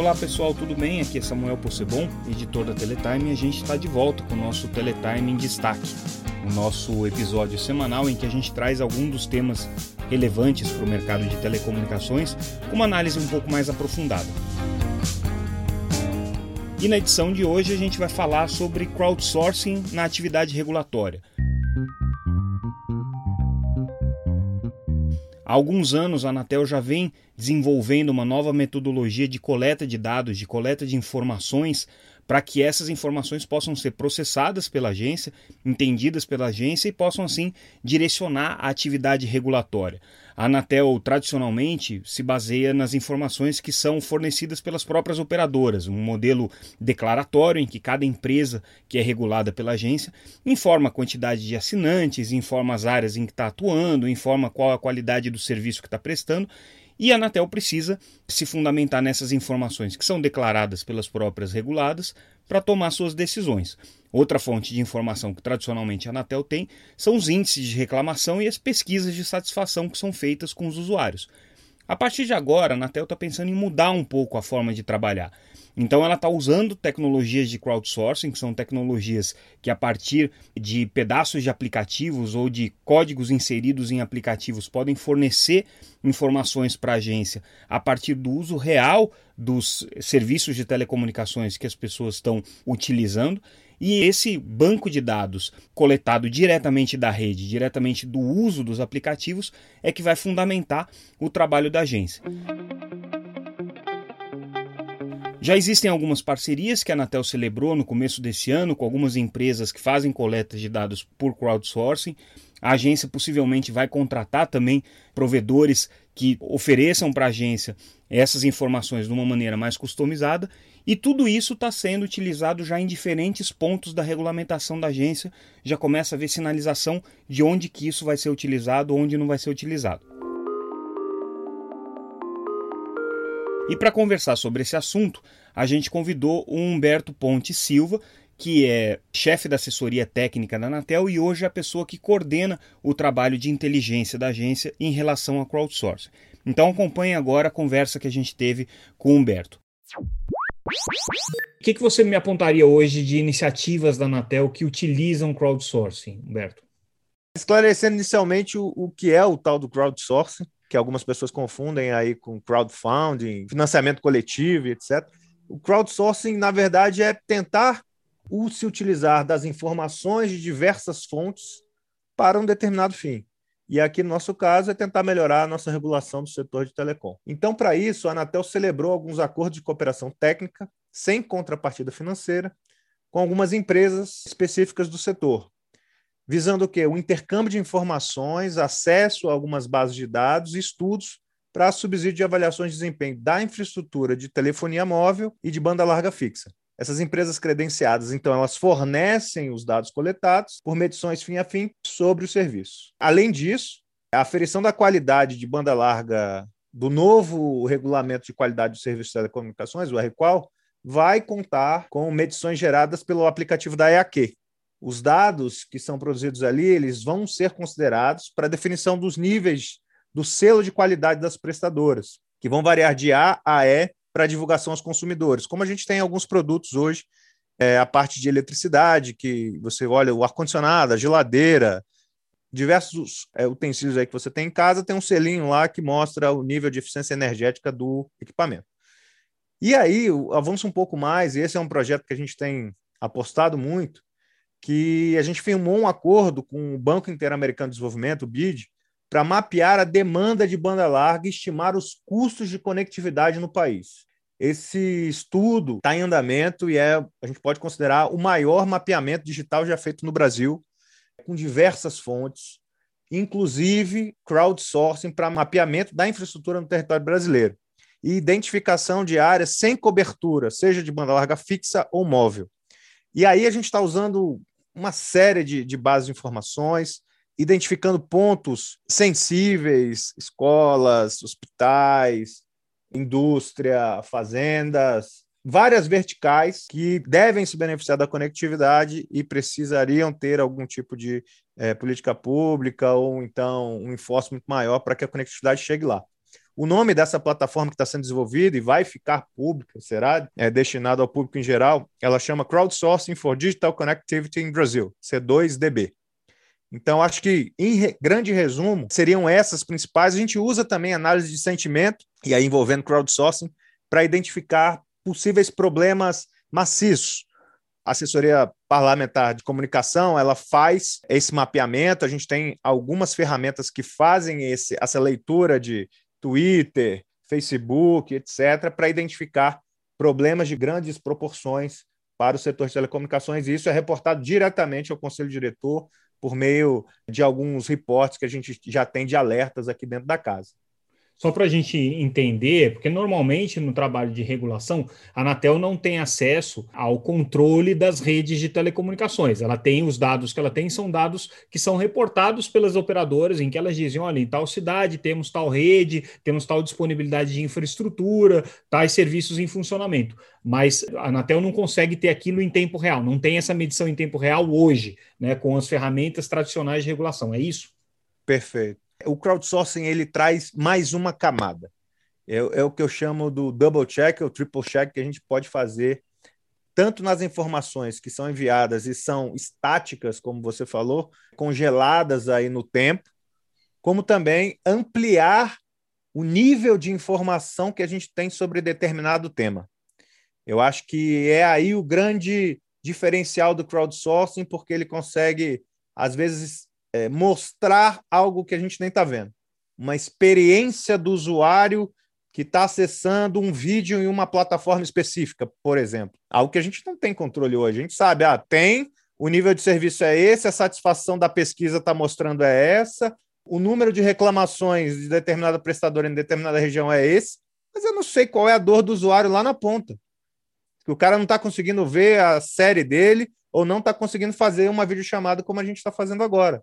Olá pessoal, tudo bem? Aqui é Samuel Possebon, editor da Teletime, e a gente está de volta com o nosso Teletime em Destaque, o nosso episódio semanal em que a gente traz alguns dos temas relevantes para o mercado de telecomunicações com uma análise um pouco mais aprofundada. E na edição de hoje a gente vai falar sobre crowdsourcing na atividade regulatória. Há alguns anos, a Anatel já vem desenvolvendo uma nova metodologia de coleta de dados, de coleta de informações, para que essas informações possam ser processadas pela agência, entendidas pela agência e possam assim direcionar a atividade regulatória. A Anatel tradicionalmente se baseia nas informações que são fornecidas pelas próprias operadoras, um modelo declaratório em que cada empresa que é regulada pela agência informa a quantidade de assinantes, informa as áreas em que está atuando, informa qual a qualidade do serviço que está prestando e a Anatel precisa se fundamentar nessas informações que são declaradas pelas próprias reguladas para tomar suas decisões. Outra fonte de informação que tradicionalmente a Anatel tem são os índices de reclamação e as pesquisas de satisfação que são feitas com os usuários. A partir de agora, a Anatel está pensando em mudar um pouco a forma de trabalhar. Então ela está usando tecnologias de crowdsourcing, que são tecnologias que a partir de pedaços de aplicativos ou de códigos inseridos em aplicativos podem fornecer informações para a agência a partir do uso real dos serviços de telecomunicações que as pessoas estão utilizando. E esse banco de dados coletado diretamente da rede, diretamente do uso dos aplicativos, é que vai fundamentar o trabalho da agência. Já existem algumas parcerias que a Anatel celebrou no começo desse ano com algumas empresas que fazem coleta de dados por crowdsourcing. A agência possivelmente vai contratar também provedores que ofereçam para a agência essas informações de uma maneira mais customizada, e tudo isso está sendo utilizado já em diferentes pontos da regulamentação da agência. Já começa a ver sinalização de onde que isso vai ser utilizado, onde não vai ser utilizado. E para conversar sobre esse assunto, a gente convidou o Humberto Ponte Silva, que é chefe da assessoria técnica da Anatel e hoje é a pessoa que coordena o trabalho de inteligência da agência em relação a crowdsourcing. Então acompanhe agora a conversa que a gente teve com o Humberto. O que, que você me apontaria hoje de iniciativas da Anatel que utilizam crowdsourcing, Humberto? Esclarecendo inicialmente o, o que é o tal do crowdsourcing, que algumas pessoas confundem aí com crowdfunding, financiamento coletivo, etc. O crowdsourcing, na verdade, é tentar o se utilizar das informações de diversas fontes para um determinado fim. E aqui, no nosso caso, é tentar melhorar a nossa regulação do setor de telecom. Então, para isso, a Anatel celebrou alguns acordos de cooperação técnica, sem contrapartida financeira, com algumas empresas específicas do setor, visando o quê? O intercâmbio de informações, acesso a algumas bases de dados e estudos para subsídio de avaliações de desempenho da infraestrutura de telefonia móvel e de banda larga fixa. Essas empresas credenciadas, então, elas fornecem os dados coletados por medições fim a fim sobre o serviço. Além disso, a aferição da qualidade de banda larga do novo regulamento de qualidade de serviços de telecomunicações, o RQual, vai contar com medições geradas pelo aplicativo da EAQ, os dados que são produzidos ali, eles vão ser considerados para a definição dos níveis do selo de qualidade das prestadoras, que vão variar de A a E para divulgação aos consumidores. Como a gente tem alguns produtos hoje, é, a parte de eletricidade, que você olha o ar-condicionado, a geladeira, diversos é, utensílios aí que você tem em casa, tem um selinho lá que mostra o nível de eficiência energética do equipamento. E aí, avança um pouco mais, e esse é um projeto que a gente tem apostado muito, que a gente firmou um acordo com o Banco Interamericano de Desenvolvimento, o BID, para mapear a demanda de banda larga e estimar os custos de conectividade no país. Esse estudo está em andamento e é, a gente pode considerar o maior mapeamento digital já feito no Brasil, com diversas fontes, inclusive crowdsourcing para mapeamento da infraestrutura no território brasileiro e identificação de áreas sem cobertura, seja de banda larga fixa ou móvel. E aí a gente está usando uma série de, de bases de informações, identificando pontos sensíveis, escolas, hospitais, indústria, fazendas, várias verticais que devem se beneficiar da conectividade e precisariam ter algum tipo de é, política pública ou então um enforcement maior para que a conectividade chegue lá. O nome dessa plataforma que está sendo desenvolvida e vai ficar pública, será é, destinado ao público em geral, ela chama Crowdsourcing for Digital Connectivity in Brazil, C2DB. Então, acho que, em re grande resumo, seriam essas principais. A gente usa também análise de sentimento, e aí envolvendo crowdsourcing, para identificar possíveis problemas maciços. A assessoria parlamentar de comunicação, ela faz esse mapeamento, a gente tem algumas ferramentas que fazem esse, essa leitura de Twitter, Facebook, etc., para identificar problemas de grandes proporções para o setor de telecomunicações, e isso é reportado diretamente ao conselho diretor por meio de alguns reportes que a gente já tem de alertas aqui dentro da casa. Só para a gente entender, porque normalmente no trabalho de regulação, a Anatel não tem acesso ao controle das redes de telecomunicações. Ela tem os dados que ela tem, são dados que são reportados pelas operadoras, em que elas dizem: olha, em tal cidade temos tal rede, temos tal disponibilidade de infraestrutura, tais serviços em funcionamento. Mas a Anatel não consegue ter aquilo em tempo real, não tem essa medição em tempo real hoje, né, com as ferramentas tradicionais de regulação. É isso? Perfeito o crowdsourcing ele traz mais uma camada. É, é, o que eu chamo do double check ou triple check que a gente pode fazer tanto nas informações que são enviadas e são estáticas, como você falou, congeladas aí no tempo, como também ampliar o nível de informação que a gente tem sobre determinado tema. Eu acho que é aí o grande diferencial do crowdsourcing, porque ele consegue, às vezes, é, mostrar algo que a gente nem está vendo. Uma experiência do usuário que está acessando um vídeo em uma plataforma específica, por exemplo. Algo que a gente não tem controle hoje. A gente sabe, ah, tem, o nível de serviço é esse, a satisfação da pesquisa está mostrando é essa, o número de reclamações de determinada prestadora em determinada região é esse, mas eu não sei qual é a dor do usuário lá na ponta. Que o cara não está conseguindo ver a série dele ou não está conseguindo fazer uma videochamada como a gente está fazendo agora.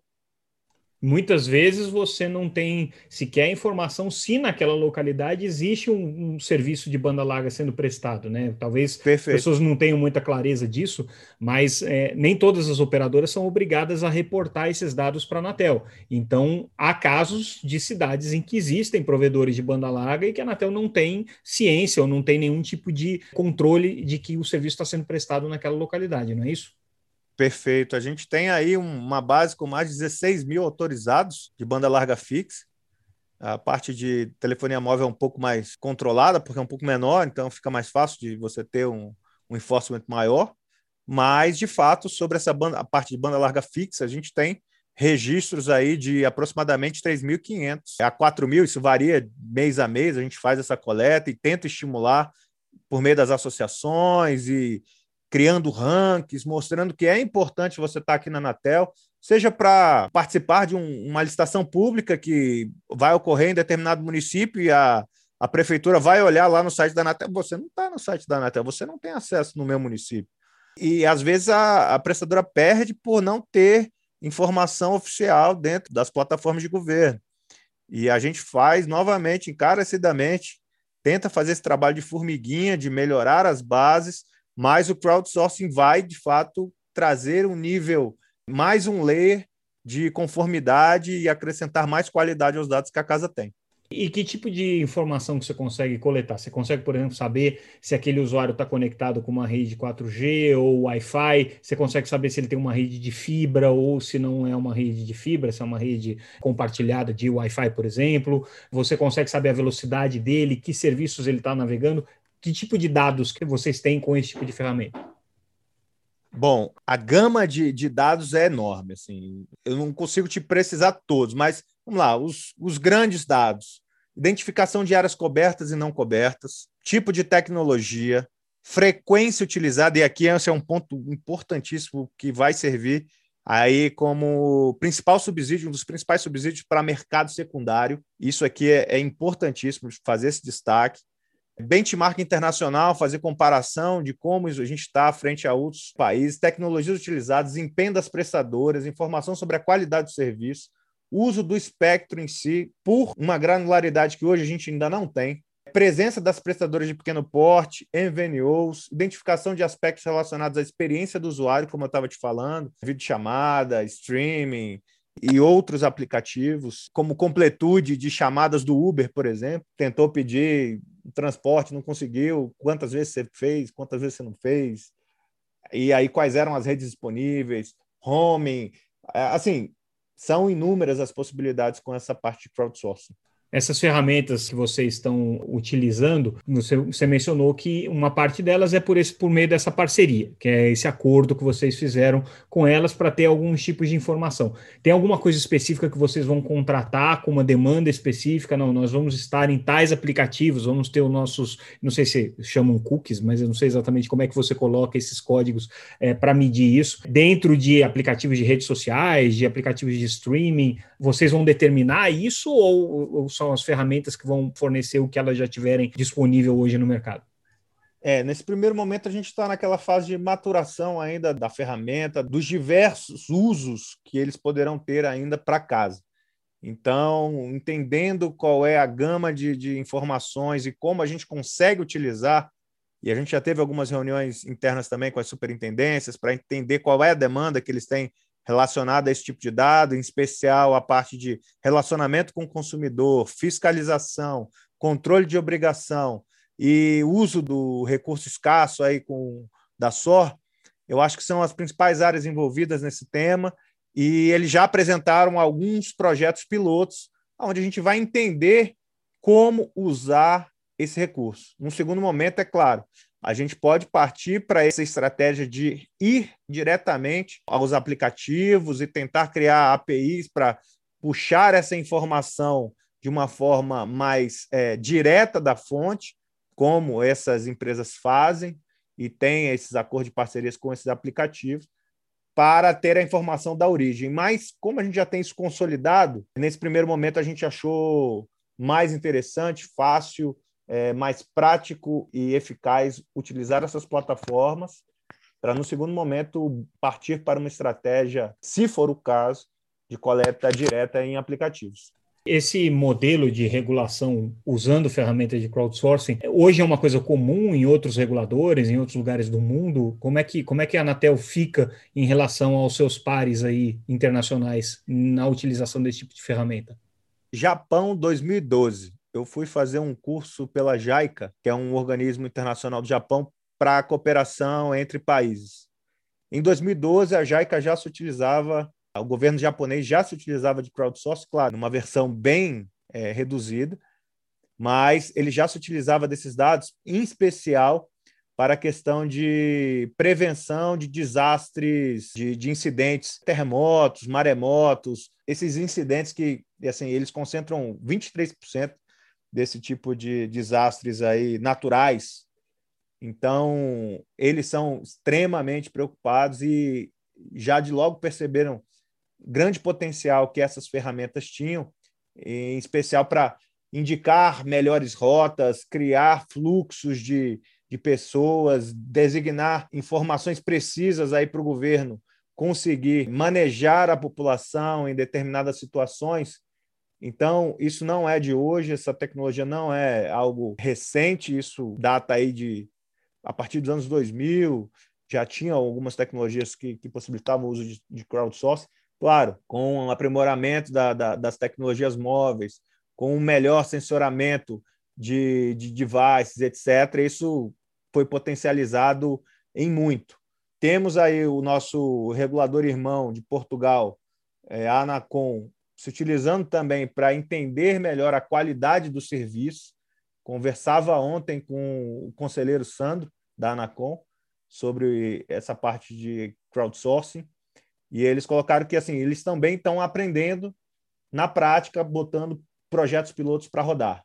Muitas vezes você não tem sequer informação se naquela localidade existe um, um serviço de banda larga sendo prestado, né? Talvez Perfeito. as pessoas não tenham muita clareza disso, mas é, nem todas as operadoras são obrigadas a reportar esses dados para a Anatel. Então, há casos de cidades em que existem provedores de banda larga e que a Anatel não tem ciência ou não tem nenhum tipo de controle de que o serviço está sendo prestado naquela localidade, não é isso? Perfeito. A gente tem aí uma base com mais de 16 mil autorizados de banda larga fixa. A parte de telefonia móvel é um pouco mais controlada, porque é um pouco menor, então fica mais fácil de você ter um, um enforcement maior. Mas, de fato, sobre essa banda, a parte de banda larga fixa, a gente tem registros aí de aproximadamente 3.500 a 4.000, isso varia mês a mês, a gente faz essa coleta e tenta estimular por meio das associações e criando rankings, mostrando que é importante você estar aqui na Anatel, seja para participar de um, uma licitação pública que vai ocorrer em determinado município e a, a prefeitura vai olhar lá no site da Anatel. Você não está no site da Anatel, você não tem acesso no meu município. E às vezes a, a prestadora perde por não ter informação oficial dentro das plataformas de governo. E a gente faz novamente, encarecidamente, tenta fazer esse trabalho de formiguinha, de melhorar as bases mas o crowdsourcing vai, de fato, trazer um nível, mais um layer de conformidade e acrescentar mais qualidade aos dados que a casa tem. E que tipo de informação que você consegue coletar? Você consegue, por exemplo, saber se aquele usuário está conectado com uma rede 4G ou Wi-Fi? Você consegue saber se ele tem uma rede de fibra ou se não é uma rede de fibra, se é uma rede compartilhada de Wi-Fi, por exemplo? Você consegue saber a velocidade dele, que serviços ele está navegando? Que tipo de dados que vocês têm com esse tipo de ferramenta? Bom, a gama de, de dados é enorme. Assim, eu não consigo te precisar todos, mas vamos lá: os, os grandes dados, identificação de áreas cobertas e não cobertas, tipo de tecnologia, frequência utilizada, e aqui esse é um ponto importantíssimo que vai servir aí como principal subsídio, um dos principais subsídios para mercado secundário. Isso aqui é, é importantíssimo fazer esse destaque benchmark internacional, fazer comparação de como a gente está frente a outros países, tecnologias utilizadas, desempenho das prestadoras, informação sobre a qualidade do serviço, uso do espectro em si, por uma granularidade que hoje a gente ainda não tem, presença das prestadoras de pequeno porte, MVNOs, identificação de aspectos relacionados à experiência do usuário, como eu estava te falando, vídeo chamada, streaming, e outros aplicativos, como completude de chamadas do Uber, por exemplo, tentou pedir transporte, não conseguiu, quantas vezes você fez, quantas vezes você não fez, e aí quais eram as redes disponíveis, homing, é, assim, são inúmeras as possibilidades com essa parte de crowdsourcing. Essas ferramentas que vocês estão utilizando, você, mencionou que uma parte delas é por, esse, por meio dessa parceria, que é esse acordo que vocês fizeram com elas para ter alguns tipos de informação. Tem alguma coisa específica que vocês vão contratar com uma demanda específica? Não, nós vamos estar em tais aplicativos, vamos ter os nossos, não sei se chamam cookies, mas eu não sei exatamente como é que você coloca esses códigos é, para medir isso. Dentro de aplicativos de redes sociais, de aplicativos de streaming, vocês vão determinar isso ou, ou são as ferramentas que vão fornecer o que elas já tiverem disponível hoje no mercado? É, nesse primeiro momento a gente está naquela fase de maturação ainda da ferramenta, dos diversos usos que eles poderão ter ainda para casa. Então, entendendo qual é a gama de, de informações e como a gente consegue utilizar, e a gente já teve algumas reuniões internas também com as superintendências para entender qual é a demanda que eles têm relacionada a esse tipo de dado, em especial a parte de relacionamento com o consumidor, fiscalização, controle de obrigação e uso do recurso escasso aí com da SOR, eu acho que são as principais áreas envolvidas nesse tema e eles já apresentaram alguns projetos pilotos onde a gente vai entender como usar esse recurso. Num segundo momento, é claro, a gente pode partir para essa estratégia de ir diretamente aos aplicativos e tentar criar APIs para puxar essa informação de uma forma mais é, direta da fonte, como essas empresas fazem e têm esses acordos de parcerias com esses aplicativos, para ter a informação da origem. Mas, como a gente já tem isso consolidado, nesse primeiro momento a gente achou mais interessante, fácil é, mais prático e eficaz utilizar essas plataformas para, no segundo momento, partir para uma estratégia, se for o caso, de coleta direta em aplicativos. Esse modelo de regulação usando ferramentas de crowdsourcing hoje é uma coisa comum em outros reguladores, em outros lugares do mundo. Como é que, como é que a Anatel fica em relação aos seus pares aí internacionais na utilização desse tipo de ferramenta? Japão 2012 eu fui fazer um curso pela JICA, que é um organismo internacional do Japão para a cooperação entre países. Em 2012, a JICA já se utilizava, o governo japonês já se utilizava de crowdsourcing, claro, numa versão bem é, reduzida, mas ele já se utilizava desses dados, em especial para a questão de prevenção de desastres, de, de, incidentes, terremotos, maremotos, esses incidentes que assim, eles concentram 23% desse tipo de desastres aí naturais. Então, eles são extremamente preocupados e já de logo perceberam grande potencial que essas ferramentas tinham, em especial para indicar melhores rotas, criar fluxos de, de pessoas, designar informações precisas aí para o governo conseguir manejar a população em determinadas situações então, isso não é de hoje, essa tecnologia não é algo recente, isso data aí de a partir dos anos 2000, já tinha algumas tecnologias que, que possibilitavam o uso de, de crowdsourcing, claro, com o aprimoramento da, da, das tecnologias móveis, com um melhor sensoramento de, de devices, etc. Isso foi potencializado em muito. Temos aí o nosso regulador irmão de Portugal, é, a Anacom, se utilizando também para entender melhor a qualidade do serviço. Conversava ontem com o conselheiro Sandro, da Anacom, sobre essa parte de crowdsourcing, e eles colocaram que assim eles também estão aprendendo na prática, botando projetos pilotos para rodar.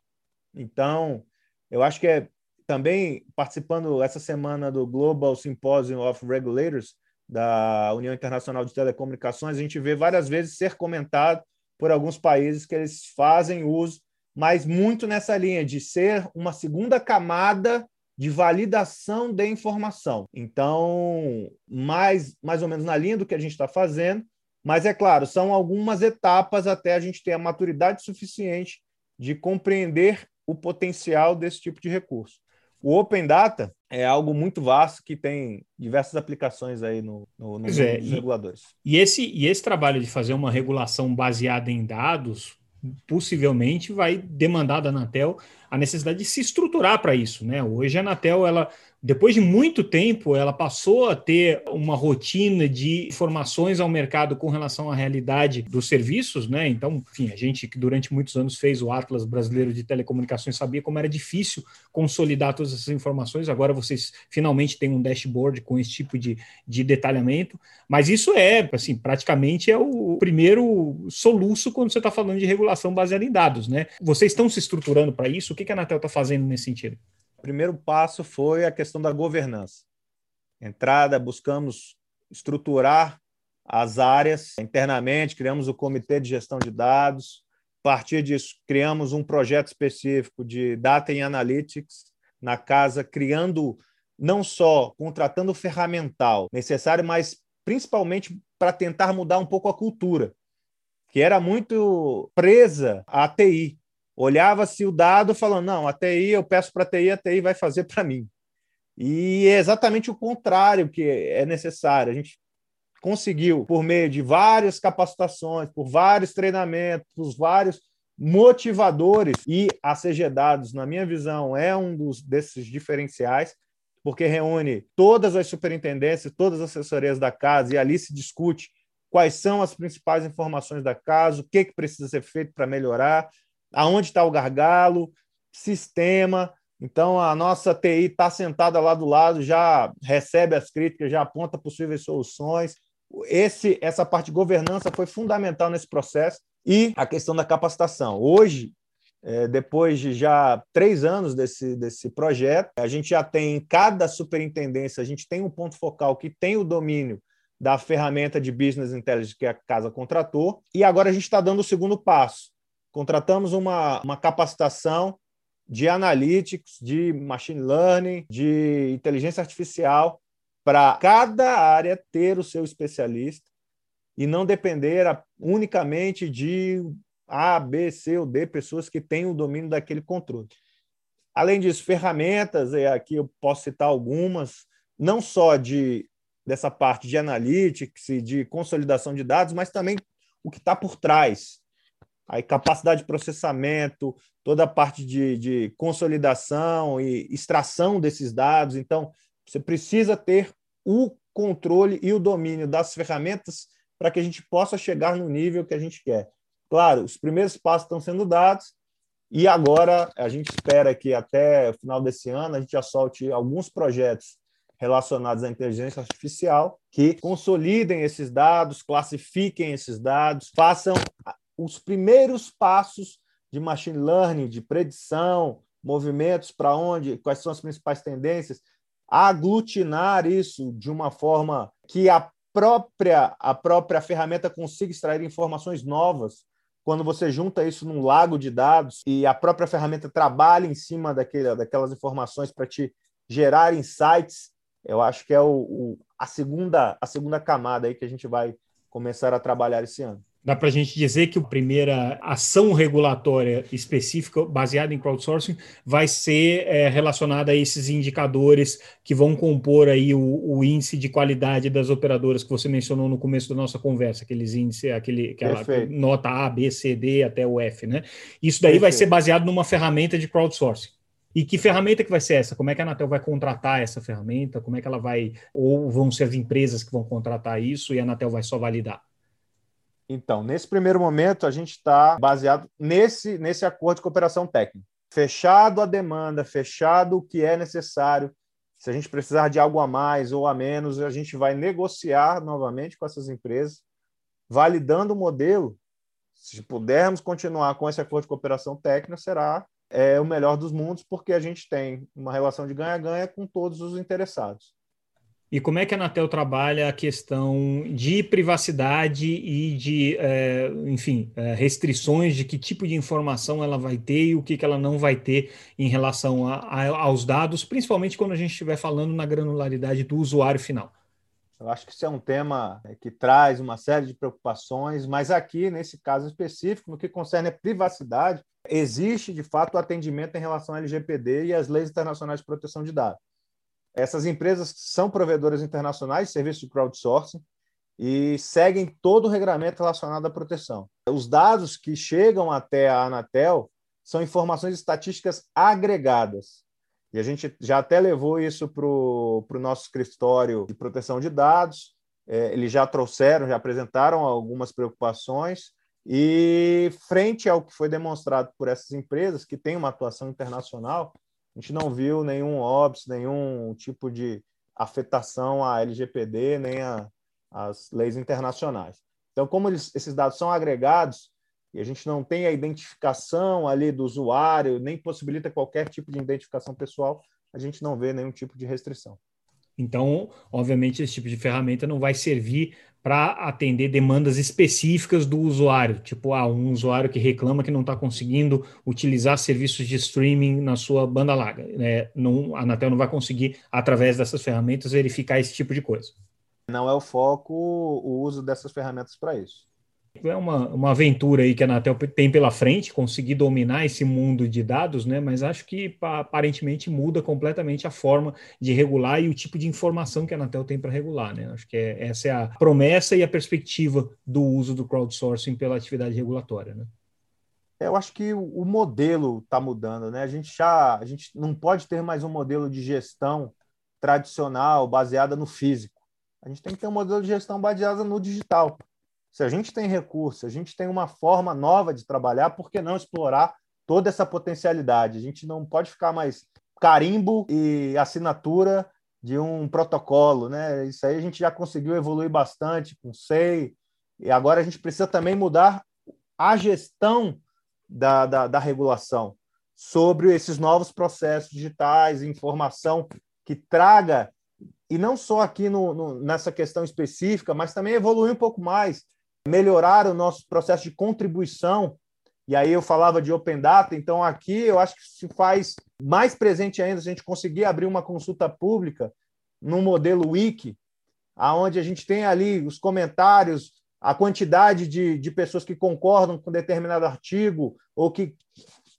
Então, eu acho que é também participando essa semana do Global Symposium of Regulators da União Internacional de Telecomunicações, a gente vê várias vezes ser comentado por alguns países que eles fazem uso, mas muito nessa linha de ser uma segunda camada de validação de informação. Então, mais, mais ou menos na linha do que a gente está fazendo, mas é claro, são algumas etapas até a gente ter a maturidade suficiente de compreender o potencial desse tipo de recurso. O Open Data é algo muito vasto que tem diversas aplicações aí no, no, no é, dos e, reguladores. E esse, e esse trabalho de fazer uma regulação baseada em dados possivelmente vai demandar da Anatel a necessidade de se estruturar para isso, né? Hoje a Anatel ela depois de muito tempo, ela passou a ter uma rotina de informações ao mercado com relação à realidade dos serviços, né? Então, enfim, a gente que durante muitos anos fez o Atlas Brasileiro de Telecomunicações sabia como era difícil consolidar todas essas informações. Agora vocês finalmente têm um dashboard com esse tipo de, de detalhamento, mas isso é, assim, praticamente é o primeiro soluço quando você está falando de regulação baseada em dados, né? Vocês estão se estruturando para isso? O que a Anatel está fazendo nesse sentido? Primeiro passo foi a questão da governança. Entrada, buscamos estruturar as áreas internamente, criamos o comitê de gestão de dados. A partir disso, criamos um projeto específico de Data and Analytics na casa, criando não só contratando o ferramental necessário, mas principalmente para tentar mudar um pouco a cultura, que era muito presa à TI olhava-se o dado falando, não, a TI, eu peço para a TI, a TI vai fazer para mim. E é exatamente o contrário que é necessário. A gente conseguiu, por meio de várias capacitações, por vários treinamentos, por vários motivadores, e a CG Dados, na minha visão, é um dos, desses diferenciais, porque reúne todas as superintendências, todas as assessorias da casa, e ali se discute quais são as principais informações da casa, o que, que precisa ser feito para melhorar, aonde está o gargalo, sistema. Então, a nossa TI está sentada lá do lado, já recebe as críticas, já aponta possíveis soluções. Esse, essa parte de governança foi fundamental nesse processo e a questão da capacitação. Hoje, é, depois de já três anos desse, desse projeto, a gente já tem em cada superintendência, a gente tem um ponto focal que tem o domínio da ferramenta de business intelligence que a casa contratou, e agora a gente está dando o segundo passo, contratamos uma, uma capacitação de analytics, de machine learning, de inteligência artificial, para cada área ter o seu especialista e não depender unicamente de A, B, C ou D pessoas que têm o domínio daquele controle. Além disso, ferramentas, e aqui eu posso citar algumas, não só de dessa parte de analytics e de consolidação de dados, mas também o que está por trás aí capacidade de processamento, toda a parte de, de consolidação e extração desses dados. Então, você precisa ter o controle e o domínio das ferramentas para que a gente possa chegar no nível que a gente quer. Claro, os primeiros passos estão sendo dados e agora a gente espera que até o final desse ano a gente já solte alguns projetos relacionados à inteligência artificial que consolidem esses dados, classifiquem esses dados, façam os primeiros passos de machine learning, de predição, movimentos para onde, quais são as principais tendências, aglutinar isso de uma forma que a própria a própria ferramenta consiga extrair informações novas. Quando você junta isso num lago de dados e a própria ferramenta trabalha em cima daquele, daquelas informações para te gerar insights, eu acho que é o, o, a segunda a segunda camada aí que a gente vai começar a trabalhar esse ano. Dá para a gente dizer que a primeira ação regulatória específica baseada em crowdsourcing vai ser é, relacionada a esses indicadores que vão compor aí o, o, índice de qualidade das operadoras que você mencionou no começo da nossa conversa, aqueles índices, aquele, aquela nota A, B, C, D até o F, né? Isso daí Perfeito. vai ser baseado numa ferramenta de crowdsourcing. E que ferramenta que vai ser essa? Como é que a Anatel vai contratar essa ferramenta? Como é que ela vai, ou vão ser as empresas que vão contratar isso e a Anatel vai só validar? Então, nesse primeiro momento, a gente está baseado nesse, nesse acordo de cooperação técnica. Fechado a demanda, fechado o que é necessário. Se a gente precisar de algo a mais ou a menos, a gente vai negociar novamente com essas empresas, validando o modelo. Se pudermos continuar com esse acordo de cooperação técnica, será é, o melhor dos mundos, porque a gente tem uma relação de ganha-ganha com todos os interessados. E como é que a Anatel trabalha a questão de privacidade e de, é, enfim, é, restrições de que tipo de informação ela vai ter e o que, que ela não vai ter em relação a, a, aos dados, principalmente quando a gente estiver falando na granularidade do usuário final? Eu acho que isso é um tema é, que traz uma série de preocupações, mas aqui, nesse caso específico, no que concerne a privacidade, existe de fato o atendimento em relação ao LGPD e às leis internacionais de proteção de dados. Essas empresas são provedoras internacionais de serviços de crowdsourcing e seguem todo o regramento relacionado à proteção. Os dados que chegam até a Anatel são informações estatísticas agregadas. E a gente já até levou isso para o nosso escritório de proteção de dados. É, eles já trouxeram, já apresentaram algumas preocupações. E, frente ao que foi demonstrado por essas empresas, que têm uma atuação internacional, a gente não viu nenhum óbice, nenhum tipo de afetação à LGPD, nem às leis internacionais. Então, como eles, esses dados são agregados, e a gente não tem a identificação ali do usuário, nem possibilita qualquer tipo de identificação pessoal, a gente não vê nenhum tipo de restrição. Então, obviamente, esse tipo de ferramenta não vai servir para atender demandas específicas do usuário, tipo ah, um usuário que reclama que não está conseguindo utilizar serviços de streaming na sua banda larga. Né? Não, a Anatel não vai conseguir, através dessas ferramentas, verificar esse tipo de coisa. Não é o foco o uso dessas ferramentas para isso. É uma, uma aventura aí que a Anatel tem pela frente, conseguir dominar esse mundo de dados, né? Mas acho que aparentemente muda completamente a forma de regular e o tipo de informação que a Anatel tem para regular, né? Acho que é, essa é a promessa e a perspectiva do uso do crowdsourcing pela atividade regulatória, né? É, eu acho que o modelo está mudando, né? A gente já a gente não pode ter mais um modelo de gestão tradicional baseada no físico. A gente tem que ter um modelo de gestão baseado no digital. Se a gente tem recurso, a gente tem uma forma nova de trabalhar, por que não explorar toda essa potencialidade? A gente não pode ficar mais carimbo e assinatura de um protocolo, né? Isso aí a gente já conseguiu evoluir bastante com SEI, e agora a gente precisa também mudar a gestão da, da, da regulação sobre esses novos processos digitais, informação que traga, e não só aqui no, no, nessa questão específica, mas também evoluir um pouco mais melhorar o nosso processo de contribuição. E aí eu falava de Open Data, então aqui eu acho que se faz mais presente ainda se a gente conseguir abrir uma consulta pública no modelo Wiki, aonde a gente tem ali os comentários, a quantidade de, de pessoas que concordam com determinado artigo ou que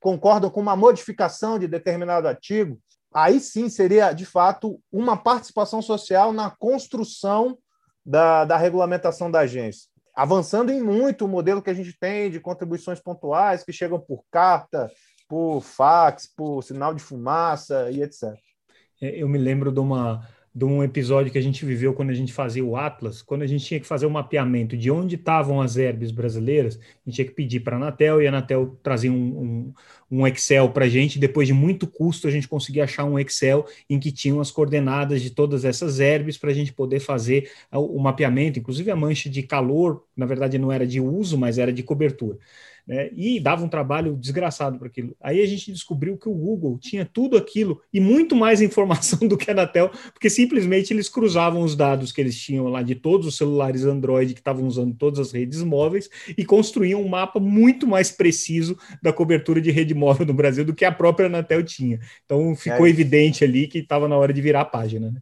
concordam com uma modificação de determinado artigo, aí sim seria, de fato, uma participação social na construção da, da regulamentação da agência avançando em muito o modelo que a gente tem de contribuições pontuais que chegam por carta, por fax, por sinal de fumaça e etc. É, eu me lembro de uma de um episódio que a gente viveu quando a gente fazia o Atlas, quando a gente tinha que fazer o um mapeamento de onde estavam as herbes brasileiras, a gente tinha que pedir para a Anatel e a Anatel trazia um, um, um Excel para a gente. Depois de muito custo, a gente conseguia achar um Excel em que tinham as coordenadas de todas essas herbes para a gente poder fazer o, o mapeamento, inclusive a mancha de calor, na verdade não era de uso, mas era de cobertura né? e dava um trabalho desgraçado para aquilo. Aí a gente descobriu que o Google tinha tudo aquilo e muito mais informação do que a Anatel, porque simplesmente eles cruzavam os dados que eles tinham lá de todos os celulares Android que estavam usando todas as redes móveis e construíam um mapa muito mais preciso da cobertura de rede móvel no Brasil do que a própria Anatel tinha. Então ficou é evidente ali que estava na hora de virar a página. Né?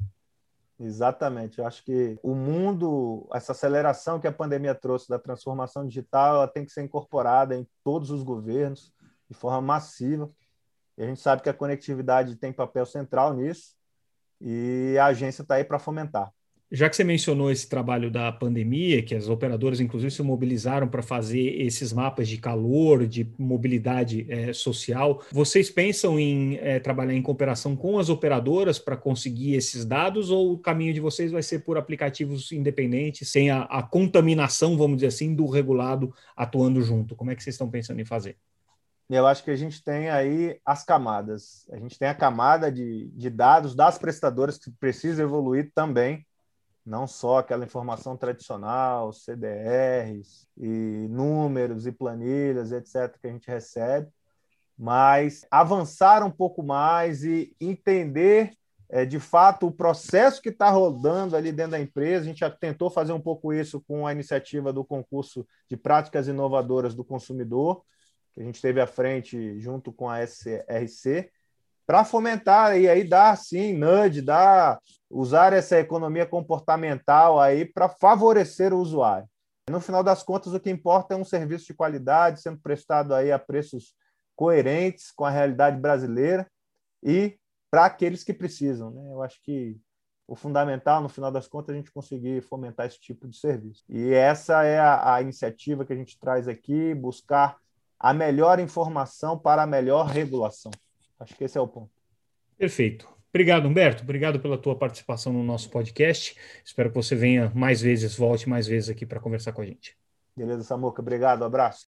Exatamente. Eu acho que o mundo, essa aceleração que a pandemia trouxe da transformação digital, ela tem que ser incorporada em todos os governos de forma massiva. E a gente sabe que a conectividade tem papel central nisso e a agência está aí para fomentar. Já que você mencionou esse trabalho da pandemia, que as operadoras inclusive se mobilizaram para fazer esses mapas de calor, de mobilidade é, social, vocês pensam em é, trabalhar em cooperação com as operadoras para conseguir esses dados ou o caminho de vocês vai ser por aplicativos independentes, sem a, a contaminação, vamos dizer assim, do regulado atuando junto? Como é que vocês estão pensando em fazer? Eu acho que a gente tem aí as camadas. A gente tem a camada de, de dados das prestadoras que precisa evoluir também não só aquela informação tradicional, CDRs e números e planilhas, etc., que a gente recebe, mas avançar um pouco mais e entender é, de fato o processo que está rodando ali dentro da empresa. A gente já tentou fazer um pouco isso com a iniciativa do concurso de práticas inovadoras do consumidor, que a gente teve à frente junto com a SRC, para fomentar e aí dar sim nudge, dar usar essa economia comportamental aí para favorecer o usuário. No final das contas, o que importa é um serviço de qualidade sendo prestado aí a preços coerentes com a realidade brasileira e para aqueles que precisam. Né? Eu acho que o fundamental, no final das contas, é a gente conseguir fomentar esse tipo de serviço. E essa é a, a iniciativa que a gente traz aqui, buscar a melhor informação para a melhor regulação. Acho que esse é o ponto. Perfeito. Obrigado, Humberto. Obrigado pela tua participação no nosso podcast. Espero que você venha mais vezes, volte mais vezes aqui para conversar com a gente. Beleza, Samuca. Obrigado. abraço.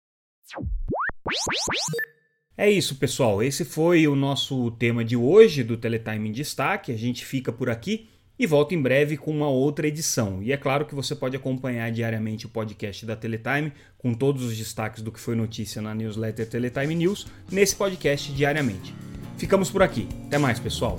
É isso, pessoal. Esse foi o nosso tema de hoje do Teletime em Destaque. A gente fica por aqui e volto em breve com uma outra edição. E é claro que você pode acompanhar diariamente o podcast da Teletime com todos os destaques do que foi notícia na newsletter Teletime News nesse podcast diariamente. Ficamos por aqui. Até mais, pessoal.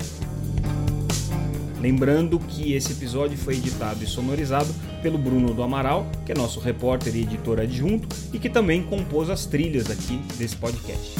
Lembrando que esse episódio foi editado e sonorizado pelo Bruno do Amaral, que é nosso repórter e editor adjunto e que também compôs as trilhas aqui desse podcast.